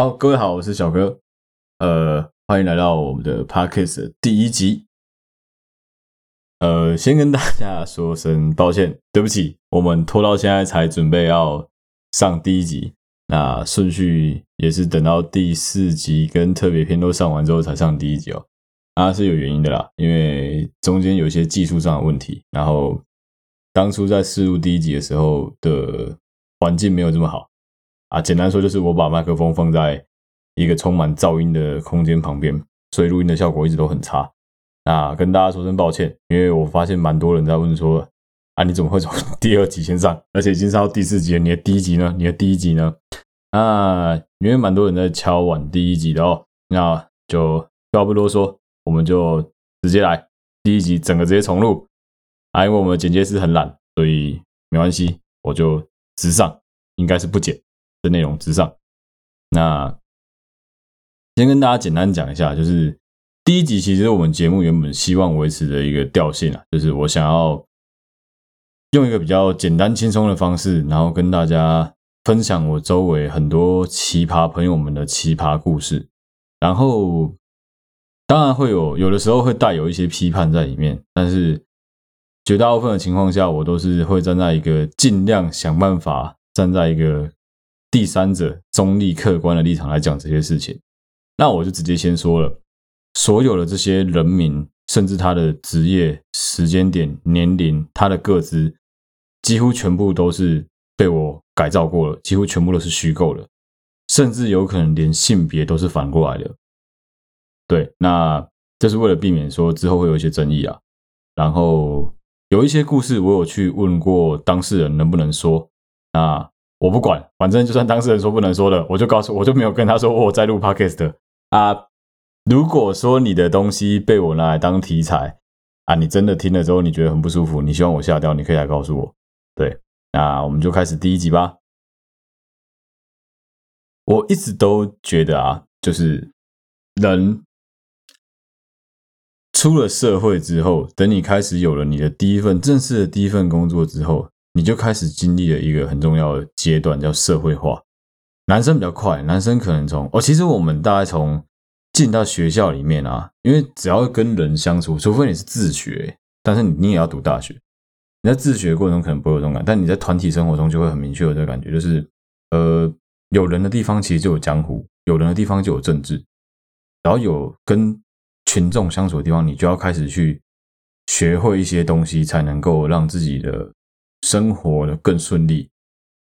好，各位好，我是小哥，呃，欢迎来到我们的 Podcast 的第一集。呃，先跟大家说声抱歉，对不起，我们拖到现在才准备要上第一集，那顺序也是等到第四集跟特别篇都上完之后才上第一集哦。啊，是有原因的啦，因为中间有一些技术上的问题，然后当初在试录第一集的时候的环境没有这么好。啊，简单说就是我把麦克风放在一个充满噪音的空间旁边，所以录音的效果一直都很差。那跟大家说声抱歉，因为我发现蛮多人在问说，啊，你怎么会从第二集先上，而且已经上到第四集了？你的第一集呢？你的第一集呢？啊，因为蛮多人在敲碗第一集的哦，那就话不多说，我们就直接来第一集，整个直接重录。啊，因为我们的剪接师很懒，所以没关系，我就直上，应该是不剪。的内容之上，那先跟大家简单讲一下，就是第一集其实我们节目原本希望维持的一个调性啊，就是我想要用一个比较简单轻松的方式，然后跟大家分享我周围很多奇葩朋友们的奇葩故事，然后当然会有有的时候会带有一些批判在里面，但是绝大部分的情况下，我都是会站在一个尽量想办法站在一个。第三者中立客观的立场来讲这些事情，那我就直接先说了，所有的这些人名，甚至他的职业、时间点、年龄、他的个资，几乎全部都是被我改造过了，几乎全部都是虚构的，甚至有可能连性别都是反过来的。对，那这是为了避免说之后会有一些争议啊。然后有一些故事，我有去问过当事人能不能说，那。我不管，反正就算当事人说不能说的，我就告诉我就没有跟他说我在录 podcast 啊。如果说你的东西被我拿来当题材啊，你真的听了之后你觉得很不舒服，你希望我下掉，你可以来告诉我。对，那我们就开始第一集吧。我一直都觉得啊，就是人出了社会之后，等你开始有了你的第一份正式的第一份工作之后。你就开始经历了一个很重要的阶段，叫社会化。男生比较快，男生可能从哦，其实我们大概从进到学校里面啊，因为只要跟人相处，除非你是自学，但是你也要读大学。你在自学过程中可能不会有这种感，但你在团体生活中就会很明确有这个感觉，就是呃，有人的地方其实就有江湖，有人的地方就有政治，然后有跟群众相处的地方，你就要开始去学会一些东西，才能够让自己的。生活的更顺利，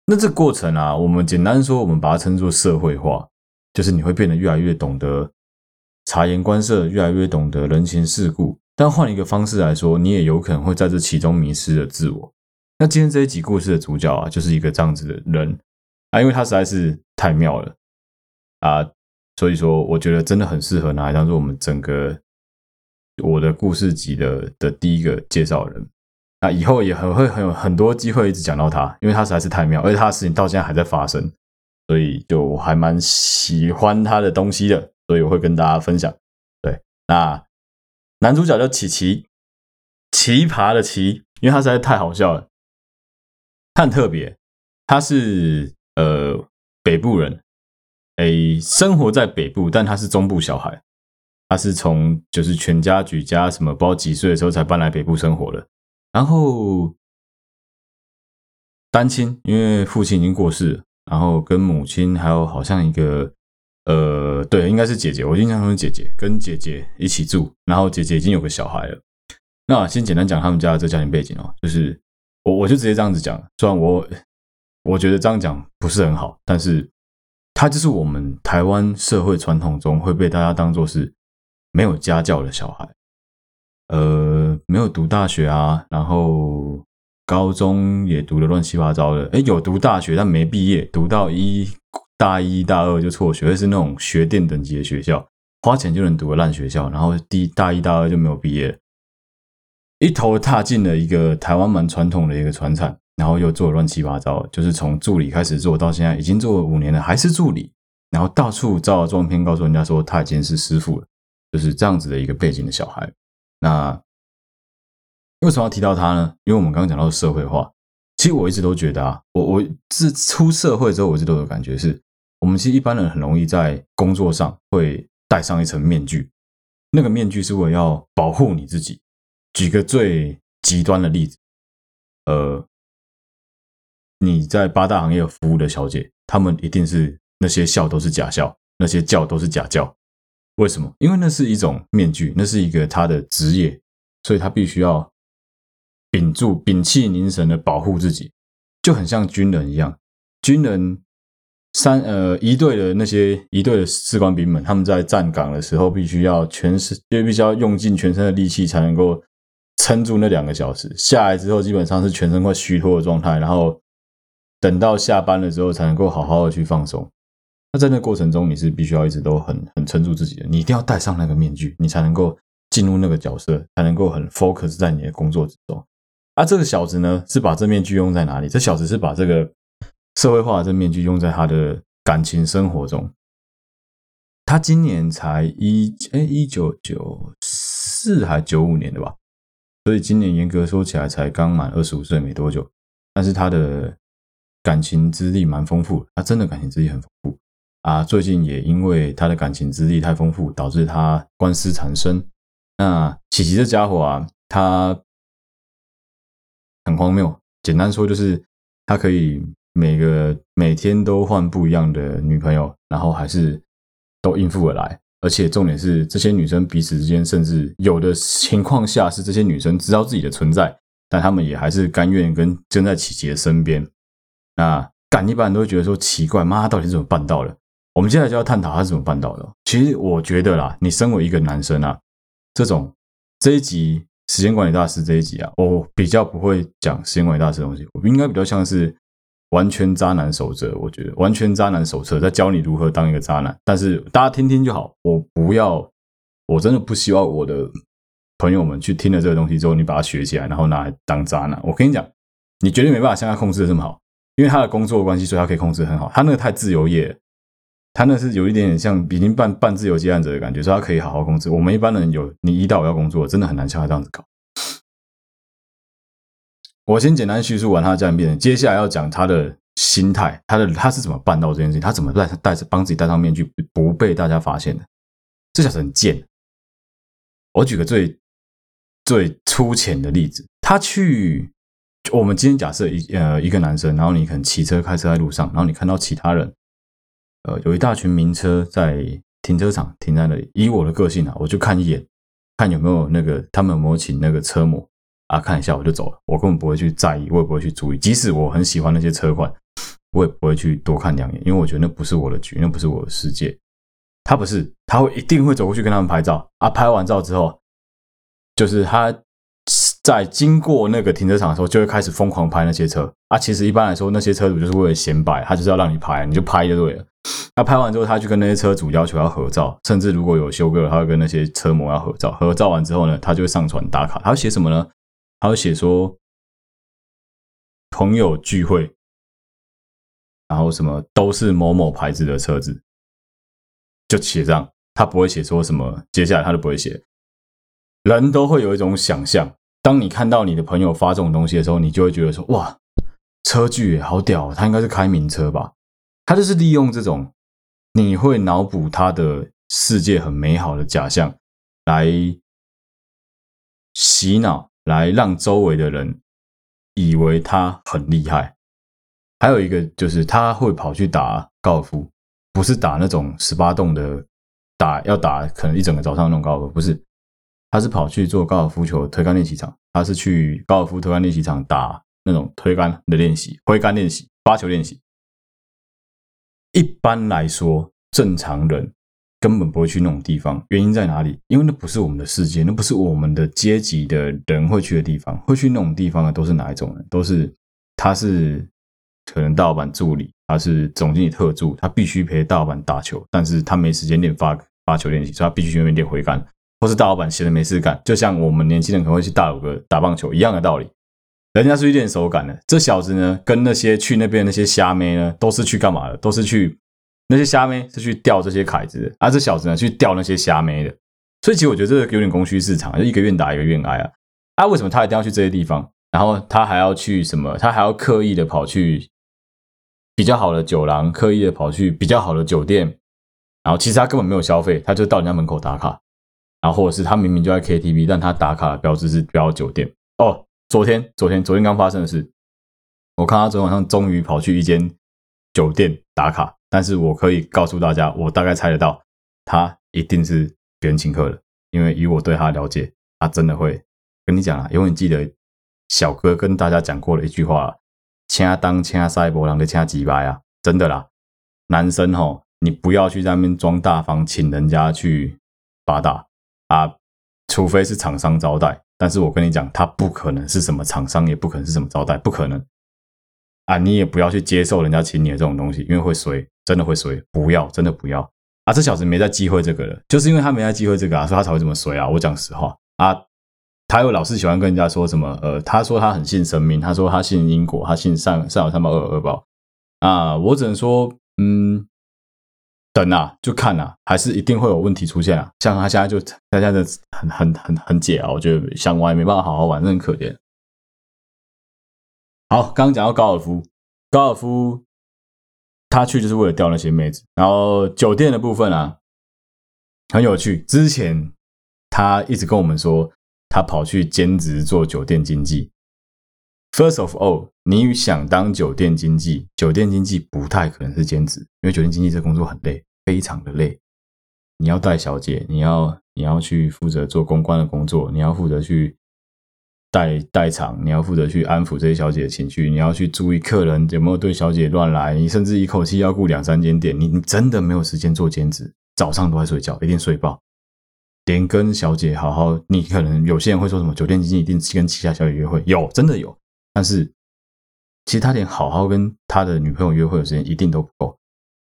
那这过程啊，我们简单说，我们把它称作社会化，就是你会变得越来越懂得察言观色，越来越懂得人情世故。但换一个方式来说，你也有可能会在这其中迷失了自我。那今天这一集故事的主角啊，就是一个这样子的人啊，因为他实在是太妙了啊，所以说我觉得真的很适合拿来当做我们整个我的故事集的的第一个介绍人。以后也很会很有很多机会一直讲到他，因为他实在是太妙，而且他的事情到现在还在发生，所以就还蛮喜欢他的东西的，所以我会跟大家分享。对，那男主角叫奇奇，奇葩的奇，因为他实在太好笑了，他很特别，他是呃北部人，诶，生活在北部，但他是中部小孩，他是从就是全家举家什么不知道几岁的时候才搬来北部生活的。然后单亲，因为父亲已经过世，然后跟母亲还有好像一个呃，对，应该是姐姐，我印象中是姐姐，跟姐姐一起住，然后姐姐已经有个小孩了。那先简单讲他们家的这家庭背景哦，就是我我就直接这样子讲，虽然我我觉得这样讲不是很好，但是他就是我们台湾社会传统中会被大家当做是没有家教的小孩。呃，没有读大学啊，然后高中也读的乱七八糟的。诶，有读大学，但没毕业，读到一大一大二就辍学，是那种学电等级的学校，花钱就能读的烂学校。然后第大一大二就没有毕业，一头踏进了一个台湾蛮传统的一个船厂，然后又做乱七八糟，就是从助理开始做到现在，已经做了五年了，还是助理，然后到处照了照片，告诉人家说他已经是师傅了，就是这样子的一个背景的小孩。那为什么要提到他呢？因为我们刚刚讲到社会化，其实我一直都觉得啊，我我自出社会之后，我一直都有感觉是，我们其实一般人很容易在工作上会戴上一层面具，那个面具是为了要保护你自己。举个最极端的例子，呃，你在八大行业服务的小姐，她们一定是那些笑都是假笑，那些叫都是假叫。为什么？因为那是一种面具，那是一个他的职业，所以他必须要屏住、屏气凝神的保护自己，就很像军人一样。军人三呃一队的那些一队的士官兵们，他们在站岗的时候，必须要全身，就必须要用尽全身的力气才能够。撑住那两个小时，下来之后基本上是全身快虚脱的状态，然后等到下班的时候才能够好好的去放松。在那过程中，你是必须要一直都很很撑住自己的，你一定要戴上那个面具，你才能够进入那个角色，才能够很 focus 在你的工作之中。啊、这个小子呢，是把这面具用在哪里？这小子是把这个社会化的这面具用在他的感情生活中。他今年才一哎一九九四还九五年的吧？所以今年严格说起来才刚满二十五岁没多久，但是他的感情资历蛮丰富，他真的感情资历很丰富啊！最近也因为他的感情资历太丰富，导致他官司缠身。那琪琪这家伙啊，他很荒谬。简单说就是，他可以每个每天都换不一样的女朋友，然后还是都应付而来。而且重点是，这些女生彼此之间，甚至有的情况下是这些女生知道自己的存在，但他们也还是甘愿跟跟在琪琪的身边。那干一般人都会觉得说奇怪，妈，到底是怎么办到的？我们接下来就要探讨他是怎么办到的。其实我觉得啦，你身为一个男生啊，这种这一集时间管理大师这一集啊，我比较不会讲时间管理大师的东西，我应该比较像是。完全渣男守则，我觉得完全渣男手册在教你如何当一个渣男。但是大家听听就好，我不要，我真的不希望我的朋友们去听了这个东西之后，你把它学起来，然后拿来当渣男。我跟你讲，你绝对没办法像他控制的这么好，因为他的工作关系，所以他可以控制很好。他那个太自由业，他那是有一点点像已经半半自由接案者的感觉，所以他可以好好控制。我们一般人有你一到我要工作，真的很难像他这样子搞。我先简单叙述完他的家庭变，接下来要讲他的心态，他的他是怎么办到这件事情，他怎么戴戴着帮自己戴上面具不被大家发现的？这小子很贱。我举个最最粗浅的例子，他去，我们今天假设一呃一个男生，然后你可能骑车开车在路上，然后你看到其他人，呃有一大群名车在停车场停在那里，以我的个性啊，我就看一眼，看有没有那个他们有没有请那个车模。啊，看一下我就走了，我根本不会去在意，我也不会去注意。即使我很喜欢那些车款，我也不会去多看两眼，因为我觉得那不是我的局，那不是我的世界。他不是，他会一定会走过去跟他们拍照啊。拍完照之后，就是他在经过那个停车场的时候，就会开始疯狂拍那些车啊。其实一般来说，那些车主就是为了显摆，他就是要让你拍，你就拍就对了。那拍完之后，他去跟那些车主要求要合照，甚至如果有修哥，他会跟那些车模要合照。合照完之后呢，他就会上传打卡。他会写什么呢？他会写说朋友聚会，然后什么都是某某牌子的车子，就写这样。他不会写说什么，接下来他都不会写。人都会有一种想象，当你看到你的朋友发这种东西的时候，你就会觉得说：哇，车距好屌，他应该是开名车吧？他就是利用这种，你会脑补他的世界很美好的假象来洗脑。来让周围的人以为他很厉害，还有一个就是他会跑去打高尔夫，不是打那种十八洞的打，要打可能一整个早上那种高尔夫，不是，他是跑去做高尔夫球推杆练习场，他是去高尔夫推杆练习场打那种推杆的练习、挥杆练习、发球练习。一般来说，正常人。根本不会去那种地方，原因在哪里？因为那不是我们的世界，那不是我们的阶级的人会去的地方。会去那种地方的都是哪一种人？都是他是可能大老板助理，他是总经理特助，他必须陪大老板打球，但是他没时间练发发球练习，所以他必须去那边练挥杆。或是大老板闲着没事干，就像我们年轻人可能会去大鲁哥打棒球一样的道理。人家是去练手感的，这小子呢，跟那些去那边那些虾妹呢，都是去干嘛的？都是去。那些虾妹是去钓这些凯子的，而、啊、这小子呢去钓那些虾妹的，所以其实我觉得这个有点供需市场，就一个愿打一个愿挨啊。啊，为什么他一定要去这些地方？然后他还要去什么？他还要刻意的跑去比较好的酒廊，刻意的跑去比较好的酒店，然后其实他根本没有消费，他就到人家门口打卡，然后或者是他明明就在 KTV，但他打卡的标志是标酒店。哦，昨天昨天昨天刚发生的事，我看他昨天晚上终于跑去一间酒店打卡，但是我可以告诉大家，我大概猜得到，他一定是别人请客的，因为以我对他的了解，他真的会跟你讲啊，永远记得小哥跟大家讲过的一句话。掐当掐塞波浪的掐几百啊！真的啦，男生吼，你不要去在那边装大方，请人家去八大啊，除非是厂商招待。但是我跟你讲，他不可能是什么厂商，也不可能是什么招待，不可能啊！你也不要去接受人家请你的这种东西，因为会衰，真的会衰。不要，真的不要啊！这小子没在忌讳这个了，就是因为他没在忌讳这个啊，所以他才会这么衰啊！我讲实话啊。他又老是喜欢跟人家说什么，呃，他说他很信神明，他说他信因果，他信善善有善报恶有恶报啊。我只能说，嗯，等啊，就看啊，还是一定会有问题出现啊。像他现在就他现在很很很很解啊，我觉得想玩也没办法好好玩，真很可怜。好，刚刚讲到高尔夫，高尔夫他去就是为了钓那些妹子，然后酒店的部分啊，很有趣。之前他一直跟我们说。他跑去兼职做酒店经济。First of all，你想当酒店经济，酒店经济不太可能是兼职，因为酒店经济这工作很累，非常的累。你要带小姐，你要你要去负责做公关的工作，你要负责去带带场，你要负责去安抚这些小姐的情绪，你要去注意客人有没有对小姐乱来，你甚至一口气要顾两三间店，你你真的没有时间做兼职，早上都在睡觉，一定睡爆。连跟小姐好好，你可能有些人会说什么酒店经济一定跟旗下小姐约会，有真的有，但是其实他连好好跟他的女朋友约会的时间一定都不够。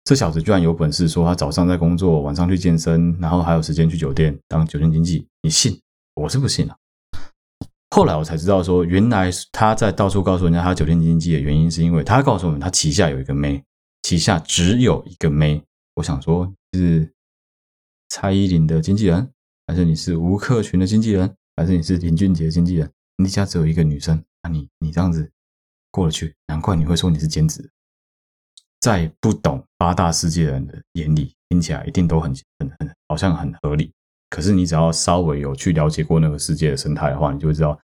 这小子居然有本事说他早上在工作，晚上去健身，然后还有时间去酒店当酒店经济，你信？我是不信啊。后来我才知道说，原来他在到处告诉人家他酒店经济的原因，是因为他告诉我们他旗下有一个妹，旗下只有一个妹。我想说，是蔡依林的经纪人。还是你是吴克群的经纪人，还是你是林俊杰的经纪人？你家只有一个女生，那你你这样子过得去？难怪你会说你是兼职。在不懂八大世界的人的眼里，听起来一定都很很很好像很合理。可是你只要稍微有去了解过那个世界的生态的话，你就会知道，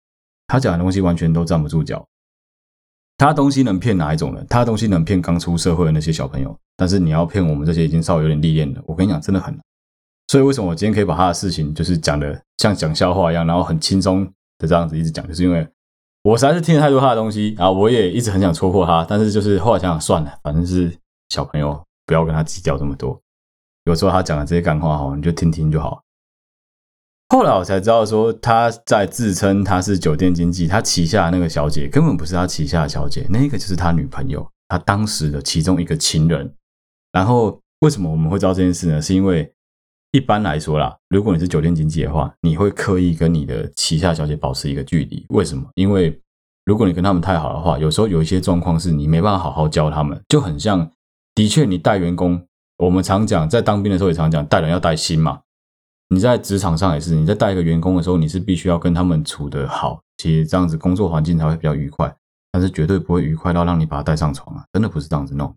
他讲的东西完全都站不住脚。他东西能骗哪一种人？他东西能骗刚出社会的那些小朋友，但是你要骗我们这些已经稍微有点历练的，我跟你讲，真的很难。所以为什么我今天可以把他的事情就是讲的像讲笑话一样，然后很轻松的这样子一直讲，就是因为我实在是听了太多他的东西，啊我也一直很想戳破他，但是就是后来想想算了，反正是小朋友，不要跟他计较这么多。有时候他讲的这些干话哈，你就听听就好。后来我才知道说他在自称他是酒店经济，他旗下的那个小姐根本不是他旗下的小姐，那个就是他女朋友，他当时的其中一个情人。然后为什么我们会知道这件事呢？是因为。一般来说啦，如果你是酒店经纪的话，你会刻意跟你的旗下小姐保持一个距离。为什么？因为如果你跟他们太好的话，有时候有一些状况是你没办法好好教他们，就很像，的确你带员工，我们常讲在当兵的时候也常讲带人要带心嘛。你在职场上也是，你在带一个员工的时候，你是必须要跟他们处得好，其实这样子工作环境才会比较愉快，但是绝对不会愉快到让你把他带上床啊，真的不是这样子弄。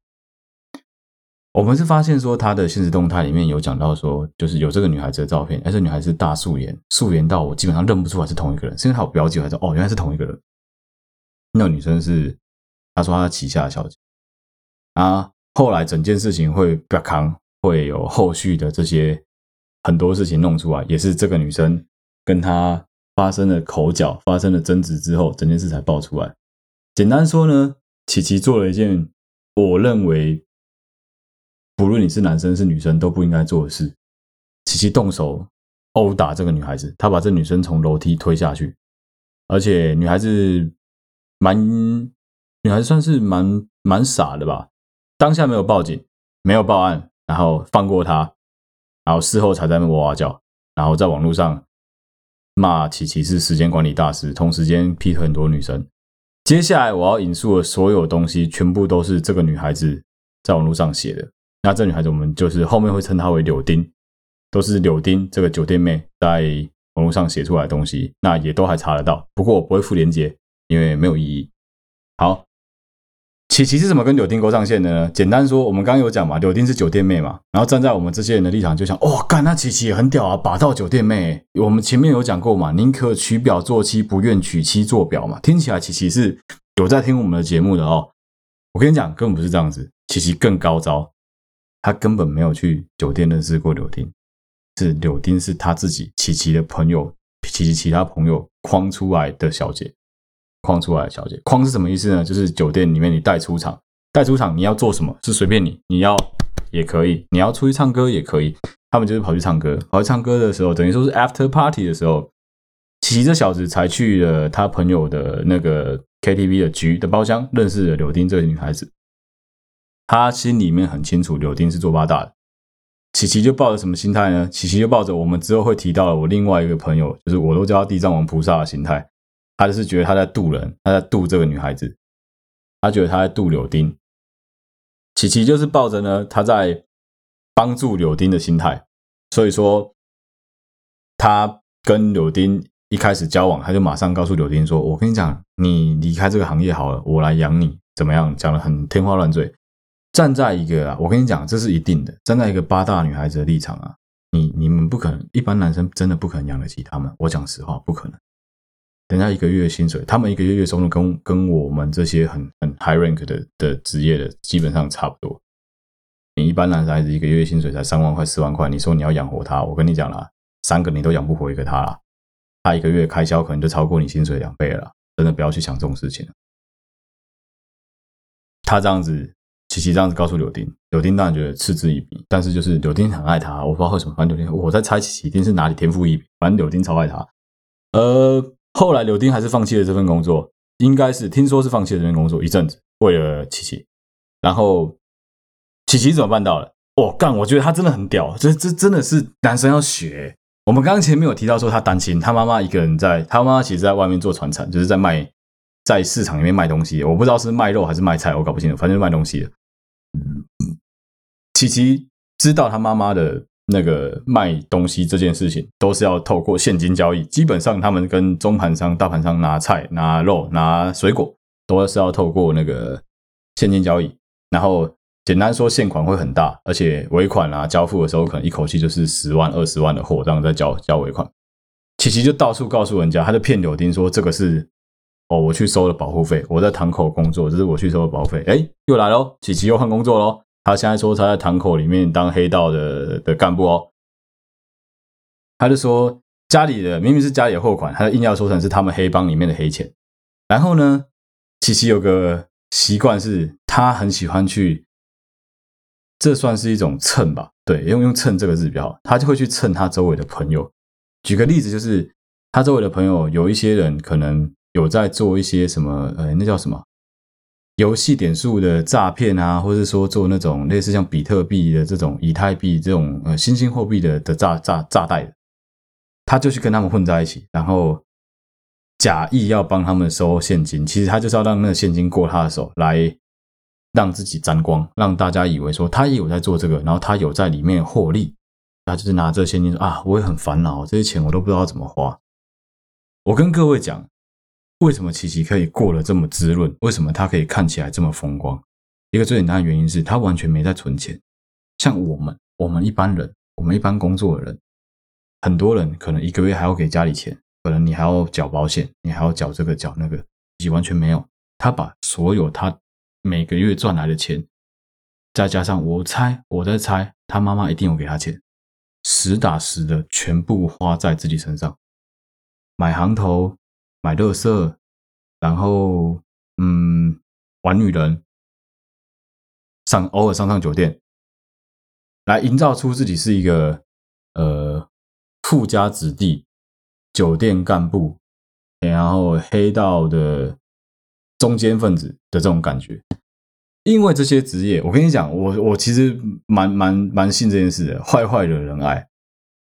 我们是发现说，他的现实动态里面有讲到说，就是有这个女孩子的照片，而且女孩子大素颜，素颜到我基本上认不出来是同一个人，是因为她有标记，还是哦，原来是同一个人。那个女生是，她说她旗下的小姐啊。后来整件事情会比较扛，会有后续的这些很多事情弄出来，也是这个女生跟他发生了口角，发生了争执之后，整件事才爆出来。简单说呢，琪琪做了一件我认为。不论你是男生是女生都不应该做的事，琪琪动手殴打这个女孩子，他把这女生从楼梯推下去，而且女孩子蛮，女孩算是蛮蛮傻的吧，当下没有报警，没有报案，然后放过她，然后事后才在那哇哇叫，然后在网络上骂琪琪是时间管理大师，同时间劈腿很多女生。接下来我要引述的所有东西，全部都是这个女孩子在网络上写的。那这女孩子，我们就是后面会称她为柳丁，都是柳丁这个酒店妹在网络上写出来的东西，那也都还查得到。不过我不会附链接，因为没有意义。好，琪琪是怎么跟柳丁勾上线的呢？简单说，我们刚刚有讲嘛，柳丁是酒店妹嘛，然后站在我们这些人的立场，就想，哦，干，那琪琪也很屌啊，霸道酒店妹。我们前面有讲过嘛，宁可娶表做妻，不愿娶妻做表嘛。听起来琪琪是有在听我们的节目的哦。我跟你讲，根本不是这样子，琪琪更高招，他根本没有去酒店认识过柳丁，是柳丁是他自己琪琪的朋友，琪琪其他朋友框出来的小姐。框出来的小姐，框是什么意思呢？就是酒店里面你带出场，带出场你要做什么是随便你，你要也可以，你要出去唱歌也可以。他们就是跑去唱歌，跑去唱歌的时候，等于说是 after party 的时候，琪琪这小子才去了他朋友的那个 KTV 的局的包厢，认识了柳丁这个女孩子。他心里面很清楚，柳丁是做八大的。琪琪就抱着什么心态呢？琪琪就抱着我们之后会提到的我另外一个朋友，就是我都叫他地藏王菩萨的心态。他就是觉得他在渡人，他在渡这个女孩子，他觉得他在渡柳丁。琪琪就是抱着呢，他在帮助柳丁的心态，所以说他跟柳丁一开始交往，他就马上告诉柳丁说：“我跟你讲，你离开这个行业好了，我来养你，怎么样？”讲的很天花乱坠。站在一个啊，我跟你讲，这是一定的。站在一个八大女孩子的立场啊，你你们不可能，一般男生真的不可能养得起他们。我讲实话，不可能。人家一个月薪水，他们一个月月收入跟跟我们这些很很 high rank 的的职业的基本上差不多。你一般男孩子一个月薪水才三万块四万块，你说你要养活他，我跟你讲啦，三个你都养不活一个他啦。他一个月开销可能就超过你薪水两倍了，真的不要去想这种事情。他这样子，琪琪这样子告诉柳丁，柳丁当然觉得嗤之以鼻，但是就是柳丁很爱他，我不知道为什么，反正柳丁我在猜琪琪一定是哪里天赋异禀，反正柳丁超爱他，呃。后来柳丁还是放弃了这份工作，应该是听说是放弃了这份工作一阵子，为了琪琪。然后琪琪怎么办到了？哦，干！我觉得他真的很屌，这这真的是男生要学。我们刚刚前面有提到说他单亲，他妈妈一个人在，他妈妈其实在外面做传产，就是在卖，在市场里面卖东西。我不知道是卖肉还是卖菜，我搞不清楚，反正卖东西的。琪琪知道他妈妈的。那个卖东西这件事情都是要透过现金交易，基本上他们跟中盘商、大盘商拿菜、拿肉、拿水果，都是要透过那个现金交易。然后简单说，现款会很大，而且尾款啊交付的时候，可能一口气就是十万、二十万的货，这样在交交尾款。琪琪就到处告诉人家，他就骗柳丁说这个是哦，我去收了保护费，我在堂口工作，这是我去收的保护费。哎，又来喽，琪琪又换工作喽。他现在说他在堂口里面当黑道的的干部哦，他就说家里的明明是家里的货款，他硬要说成是他们黑帮里面的黑钱。然后呢，琪琪有个习惯是，他很喜欢去，这算是一种蹭吧？对，用用蹭这个字比较好，他就会去蹭他周围的朋友。举个例子，就是他周围的朋友有一些人可能有在做一些什么，呃，那叫什么？游戏点数的诈骗啊，或者说做那种类似像比特币的这种以太币这种呃新兴货币的的诈诈诈贷的，他就去跟他们混在一起，然后假意要帮他们收现金，其实他就是要让那个现金过他的手，来让自己沾光，让大家以为说他也有在做这个，然后他有在里面获利，他就是拿这现金啊，我也很烦恼，这些钱我都不知道怎么花。我跟各位讲。为什么琪琪可以过得这么滋润？为什么他可以看起来这么风光？一个最简单的原因是他完全没在存钱。像我们，我们一般人，我们一般工作的人，很多人可能一个月还要给家里钱，可能你还要缴保险，你还要缴这个缴那个，琪琪完全没有。他把所有他每个月赚来的钱，再加上我猜，我在猜，他妈妈一定有给他钱，实打实的全部花在自己身上，买行头。买乐色，然后嗯，玩女人，上偶尔上上酒店，来营造出自己是一个呃富家子弟、酒店干部，然后黑道的中间分子的这种感觉。因为这些职业，我跟你讲，我我其实蛮蛮蛮信这件事的，坏坏惹人爱。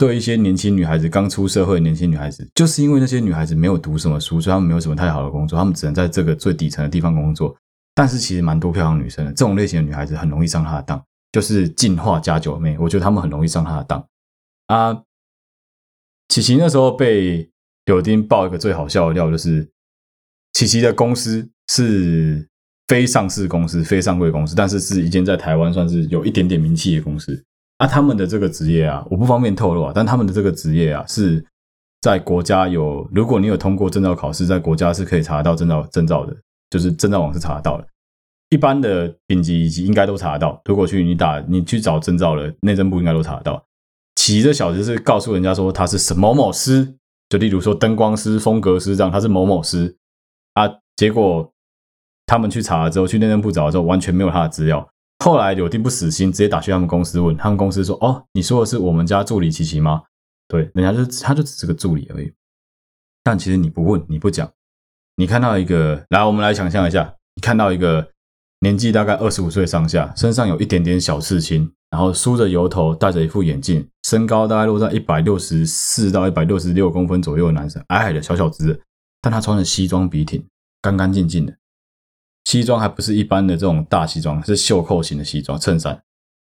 对一些年轻女孩子，刚出社会的年轻女孩子，就是因为那些女孩子没有读什么书，所以她们没有什么太好的工作，她们只能在这个最底层的地方工作。但是其实蛮多漂亮女生的，这种类型的女孩子很容易上她的当，就是进化加九妹，我觉得她们很容易上她的当。啊，琪琪那时候被柳丁爆一个最好笑的料，就是琪琪的公司是非上市公司、非上柜公司，但是是一间在台湾算是有一点点名气的公司。啊，他们的这个职业啊，我不方便透露啊，但他们的这个职业啊，是在国家有，如果你有通过证照考试，在国家是可以查得到证照证照的，就是证照网是查得到的。一般的丙级乙级应该都查得到。如果去你打你去找证照了，内政部应该都查得到。其实这小子是告诉人家说他是什某某师，就例如说灯光师、风格师这样，他是某某师啊。结果他们去查了之后，去内政部找了之后，完全没有他的资料。后来柳丁不死心，直接打去他们公司问，他们公司说：“哦，你说的是我们家助理琪琪吗？”对，人家就他就只是个助理而已。但其实你不问，你不讲，你看到一个，来，我们来想象一下，你看到一个。年纪大概二十五岁上下，身上有一点点小刺青，然后梳着油头，戴着一副眼镜，身高大概落在一百六十四到一百六十六公分左右的男生，矮矮的小小只，但他穿着西装笔挺，干干净净的，西装还不是一般的这种大西装，是袖扣型的西装衬衫，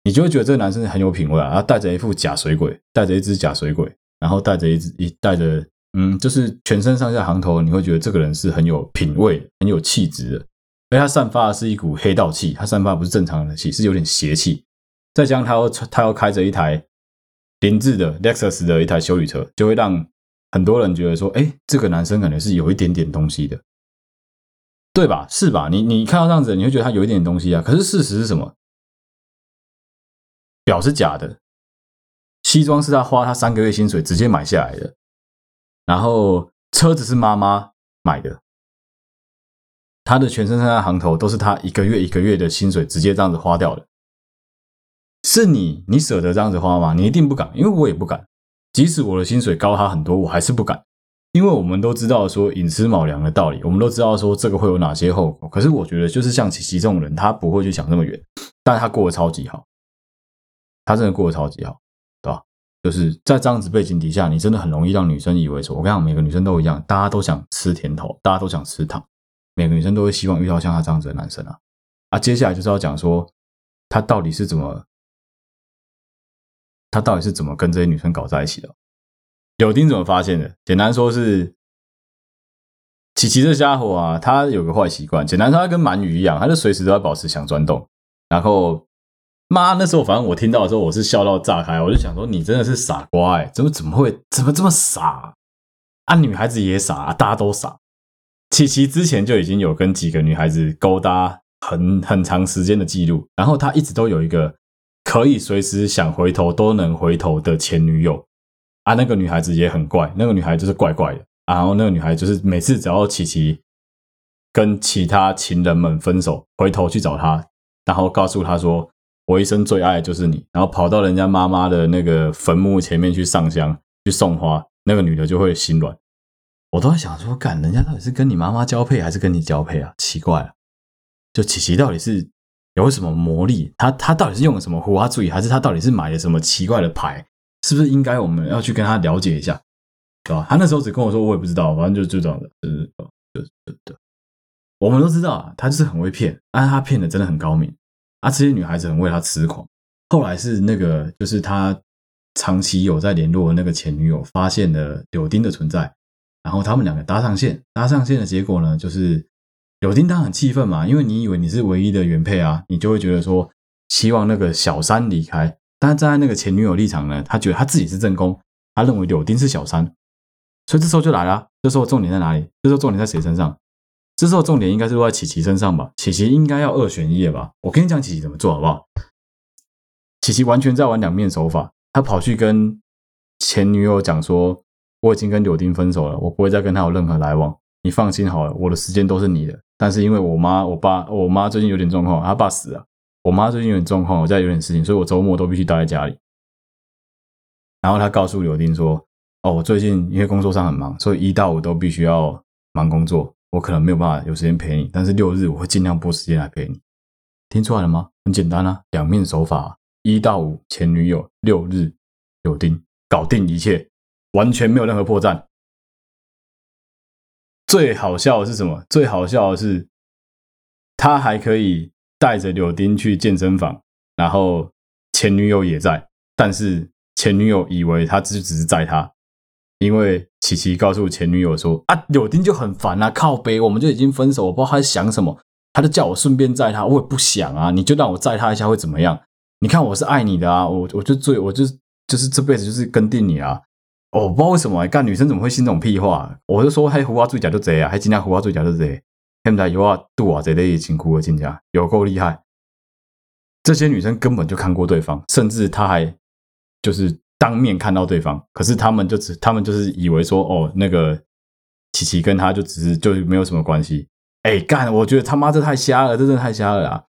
你就会觉得这个男生很有品味啊。他带着一副假水鬼，带着一只假水鬼，然后带着一只一带着，嗯，就是全身上下行头，你会觉得这个人是很有品味、很有气质的。因为他散发的是一股黑道气，他散发不是正常人的气，是有点邪气。再加上他要他要开着一台凌志的 Lexus 的一台修旅车，就会让很多人觉得说：“哎，这个男生可能是有一点点东西的，对吧？是吧？你你看到这样子，你会觉得他有一点东西啊。可是事实是什么？表是假的，西装是他花他三个月薪水直接买下来的，然后车子是妈妈买的。”他的全身上下行头都是他一个月一个月的薪水直接这样子花掉的，是你，你舍得这样子花吗？你一定不敢，因为我也不敢。即使我的薪水高他很多，我还是不敢，因为我们都知道说寅吃卯粮的道理，我们都知道说这个会有哪些后果。可是我觉得，就是像琪琪这种人，他不会去想那么远，但他过得超级好，他真的过得超级好，对吧？就是在这样子背景底下，你真的很容易让女生以为说，我跟你讲，每个女生都一样，大家都想吃甜头，大家都想吃糖。每个女生都会希望遇到像他这样子的男生啊！啊，接下来就是要讲说他到底是怎么，他到底是怎么跟这些女生搞在一起的？柳丁怎么发现的？简单说是，琪琪这家伙啊，他有个坏习惯。简单说，他跟鳗鱼一样，他就随时都要保持想钻洞。然后，妈，那时候反正我听到的时候，我是笑到炸开，我就想说，你真的是傻瓜哎、怎么怎么会怎么这么傻啊？女孩子也傻，大家都傻。琪琪之前就已经有跟几个女孩子勾搭很很长时间的记录，然后他一直都有一个可以随时想回头都能回头的前女友啊。那个女孩子也很怪，那个女孩就是怪怪的，然后那个女孩就是每次只要琪琪跟其他情人们分手，回头去找他，然后告诉他说：“我一生最爱的就是你。”然后跑到人家妈妈的那个坟墓前面去上香去送花，那个女的就会心软。我都在想说，干人家到底是跟你妈妈交配还是跟你交配啊？奇怪了，就琪琪到底是有什么魔力？她她到底是用了什么护花注意，还是她到底是买了什么奇怪的牌？是不是应该我们要去跟他了解一下，对吧？他那时候只跟我说，我也不知道，反正就就这样的，就是就是对。我们都知道啊，他就是很会骗，但是他骗的真的很高明啊！这些女孩子很为他痴狂。后来是那个，就是他长期有在联络的那个前女友，发现了柳丁的存在。然后他们两个搭上线，搭上线的结果呢，就是柳丁当然很气愤嘛，因为你以为你是唯一的原配啊，你就会觉得说希望那个小三离开。但是站在那个前女友立场呢，他觉得他自己是正宫，他认为柳丁是小三，所以这时候就来了。这时候重点在哪里？这时候重点在谁身上？这时候重点应该是落在琪琪身上吧？琪琪应该要二选一了吧？我跟你讲，琪琪怎么做好不好？琪琪完全在玩两面手法，他跑去跟前女友讲说。我已经跟柳丁分手了，我不会再跟他有任何来往。你放心好了，我的时间都是你的。但是因为我妈、我爸、我妈最近有点状况，他爸死了，我妈最近有点状况，我家有点事情，所以我周末都必须待在家里。然后他告诉柳丁说：“哦，我最近因为工作上很忙，所以一到五都必须要忙工作，我可能没有办法有时间陪你。但是六日我会尽量拨时间来陪你。”听出来了吗？很简单啊，两面手法，一到五前女友，六日柳丁搞定一切。完全没有任何破绽。最好笑的是什么？最好笑的是，他还可以带着柳丁去健身房，然后前女友也在，但是前女友以为他只只是载他，因为琪琪告诉前女友说：“啊，柳丁就很烦啊，靠背，我们就已经分手，我不知道他在想什么。他就叫我顺便载他，我也不想啊，你就让我载他一下会怎么样？你看我是爱你的啊，我我就最我就就是这辈子就是跟定你啊。我不知道为什么干女生怎么会信这种屁话？我就说还胡话最假就贼啊，还今天胡话最假就贼，现在有话度啊，贼的也辛苦了，亲家有够厉害。这些女生根本就看过对方，甚至她还就是当面看到对方，可是他们就只他们就是以为说哦，那个琪琪跟他就只是就没有什么关系。哎，干，我觉得他妈这太瞎了，这真的太瞎了啊！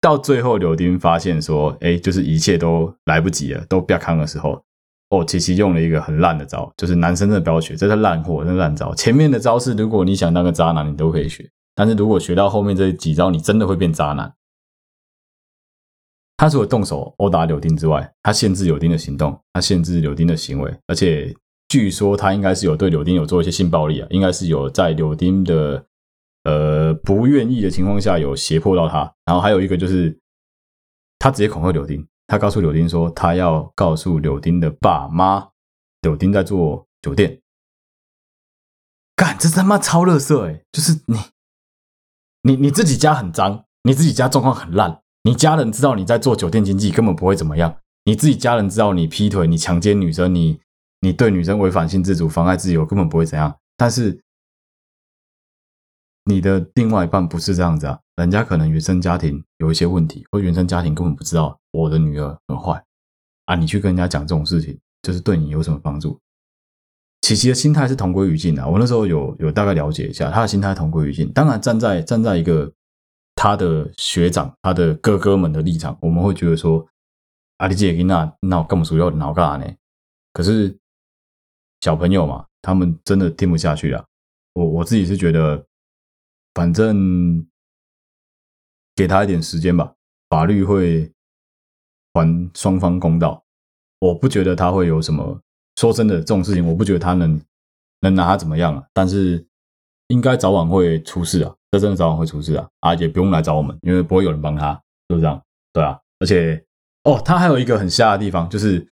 到最后柳丁发现说，哎，就是一切都来不及了，都不要看的时候。哦，琪琪用了一个很烂的招，就是男生真的不要学，这是烂货，这是烂招。前面的招式，如果你想当个渣男，你都可以学，但是如果学到后面这几招，你真的会变渣男。他除了动手殴打柳丁之外，他限制柳丁的行动，他限制柳丁的行为，而且据说他应该是有对柳丁有做一些性暴力啊，应该是有在柳丁的呃不愿意的情况下有胁迫到他，然后还有一个就是他直接恐吓柳丁。他告诉柳丁说，他要告诉柳丁的爸妈，柳丁在做酒店。干，这他妈超垃圾哎！就是你，你你自己家很脏，你自己家状况很烂，你家人知道你在做酒店经济，根本不会怎么样。你自己家人知道你劈腿，你强奸女生，你你对女生违反性自主，妨碍自由，根本不会怎样。但是你的另外一半不是这样子啊，人家可能原生家庭有一些问题，或原生家庭根本不知道。我的女儿很坏啊！你去跟人家讲这种事情，就是对你有什么帮助？琪琪的心态是同归于尽的。我那时候有有大概了解一下，他的心态同归于尽。当然，站在站在一个他的学长、他的哥哥们的立场，我们会觉得说：“阿弟姐，那那我干嘛说要闹干呢？”可是小朋友嘛，他们真的听不下去啊。我我自己是觉得，反正给他一点时间吧，法律会。还双方公道，我不觉得他会有什么。说真的，这种事情我不觉得他能能拿他怎么样啊。但是应该早晚会出事啊，这真的早晚会出事啊。啊，也不用来找我们，因为不会有人帮他，是不是这样？对啊。而且哦，他还有一个很瞎的地方，就是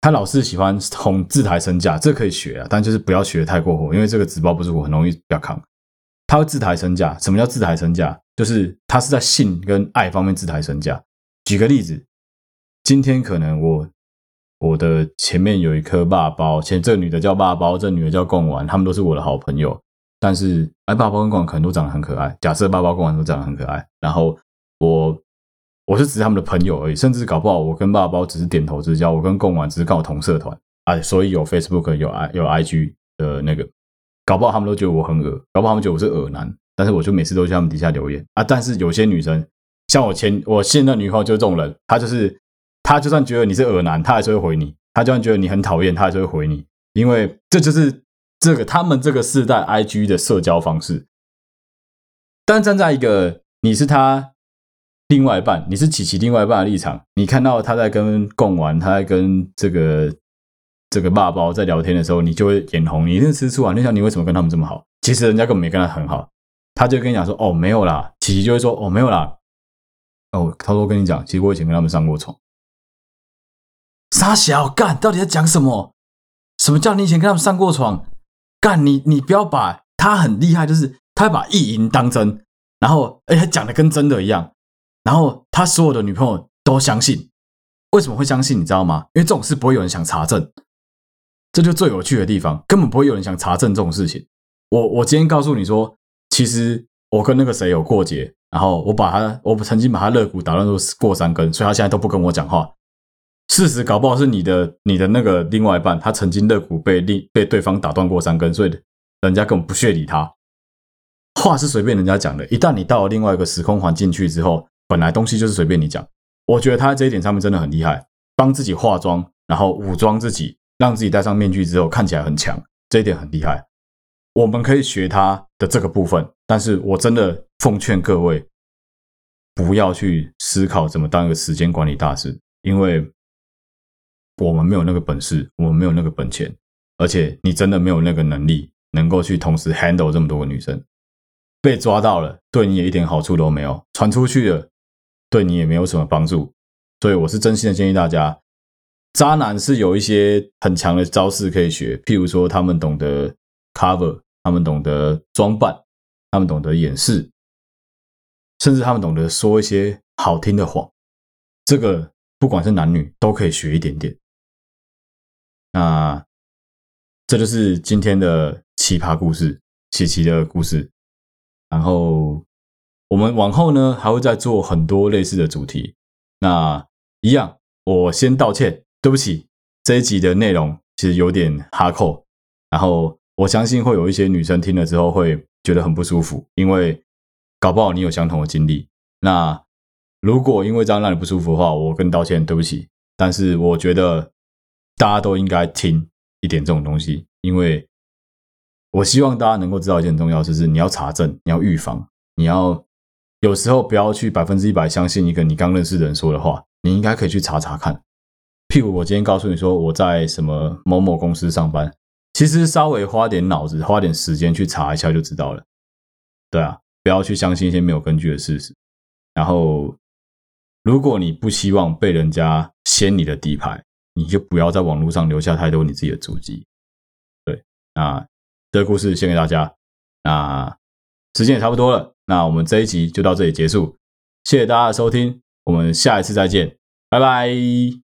他老是喜欢哄自抬身价，这可以学啊，但就是不要学太过火，因为这个纸包不住火，很容易比较扛。他会自抬身价，什么叫自抬身价？就是他是在性跟爱方面自抬身价。举个例子。今天可能我我的前面有一颗爸包，前这个女的叫爸包，这女的叫贡丸，他们都是我的好朋友。但是哎，爸包跟贡丸可能都长得很可爱。假设爸包贡丸都长得很可爱，然后我我是只是他们的朋友而已，甚至搞不好我跟爸包只是点头之交，我跟贡丸只是刚好同社团啊，所以有 Facebook 有 I 有 IG 的那个，搞不好他们都觉得我很恶，搞不好他们觉得我是恶男，但是我就每次都在他们底下留言啊。但是有些女生，像我前我现任女朋友就是这种人，她就是。他就算觉得你是恶男，他还是会回你；他就算觉得你很讨厌，他还是会回你。因为这就是这个他们这个世代 IG 的社交方式。但站在一个你是他另外一半，你是琪琪另外一半的立场，你看到他在跟贡丸，他在跟这个这个爸包在聊天的时候，你就会眼红，你一定吃醋啊！你想你为什么跟他们这么好？其实人家根本没跟他很好，他就跟你讲说：“哦，没有啦。”琪琪就会说：“哦，没有啦。”哦，他说：“我跟你讲，其实我以前跟他们上过床。”傻小干，到底在讲什么？什么叫你以前跟他们上过床？干你，你不要把他很厉害，就是他会把意淫当真，然后哎，他讲的跟真的一样，然后他所有的女朋友都相信。为什么会相信？你知道吗？因为这种事不会有人想查证，这就最有趣的地方，根本不会有人想查证这种事情。我我今天告诉你说，其实我跟那个谁有过节，然后我把他，我曾经把他肋骨打断过三根，所以他现在都不跟我讲话。事实搞不好是你的，你的那个另外一半，他曾经肋骨被另被对方打断过三根，所以人家根本不屑理他。话是随便人家讲的，一旦你到了另外一个时空环境去之后，本来东西就是随便你讲。我觉得他在这一点上面真的很厉害，帮自己化妆，然后武装自己，让自己戴上面具之后看起来很强，这一点很厉害。我们可以学他的这个部分，但是我真的奉劝各位，不要去思考怎么当一个时间管理大师，因为。我们没有那个本事，我们没有那个本钱，而且你真的没有那个能力，能够去同时 handle 这么多个女生。被抓到了，对你也一点好处都没有；传出去了，对你也没有什么帮助。所以，我是真心的建议大家，渣男是有一些很强的招式可以学，譬如说，他们懂得 cover，他们懂得装扮，他们懂得掩饰。甚至他们懂得说一些好听的谎。这个不管是男女都可以学一点点。那这就是今天的奇葩故事，奇奇的故事。然后我们往后呢还会再做很多类似的主题。那一样，我先道歉，对不起，这一集的内容其实有点哈扣。然后我相信会有一些女生听了之后会觉得很不舒服，因为搞不好你有相同的经历。那如果因为这样让你不舒服的话，我跟你道歉，对不起。但是我觉得大家都应该听一点这种东西，因为我希望大家能够知道一件重要事，就是你要查证，你要预防，你要有时候不要去百分之一百相信一个你刚认识的人说的话，你应该可以去查查看。譬如我今天告诉你说我在什么某某公司上班，其实稍微花点脑子，花点时间去查一下就知道了。对啊，不要去相信一些没有根据的事实，然后。如果你不希望被人家掀你的底牌，你就不要在网络上留下太多你自己的足迹。对，那这个故事献给大家。那时间也差不多了，那我们这一集就到这里结束。谢谢大家的收听，我们下一次再见，拜拜。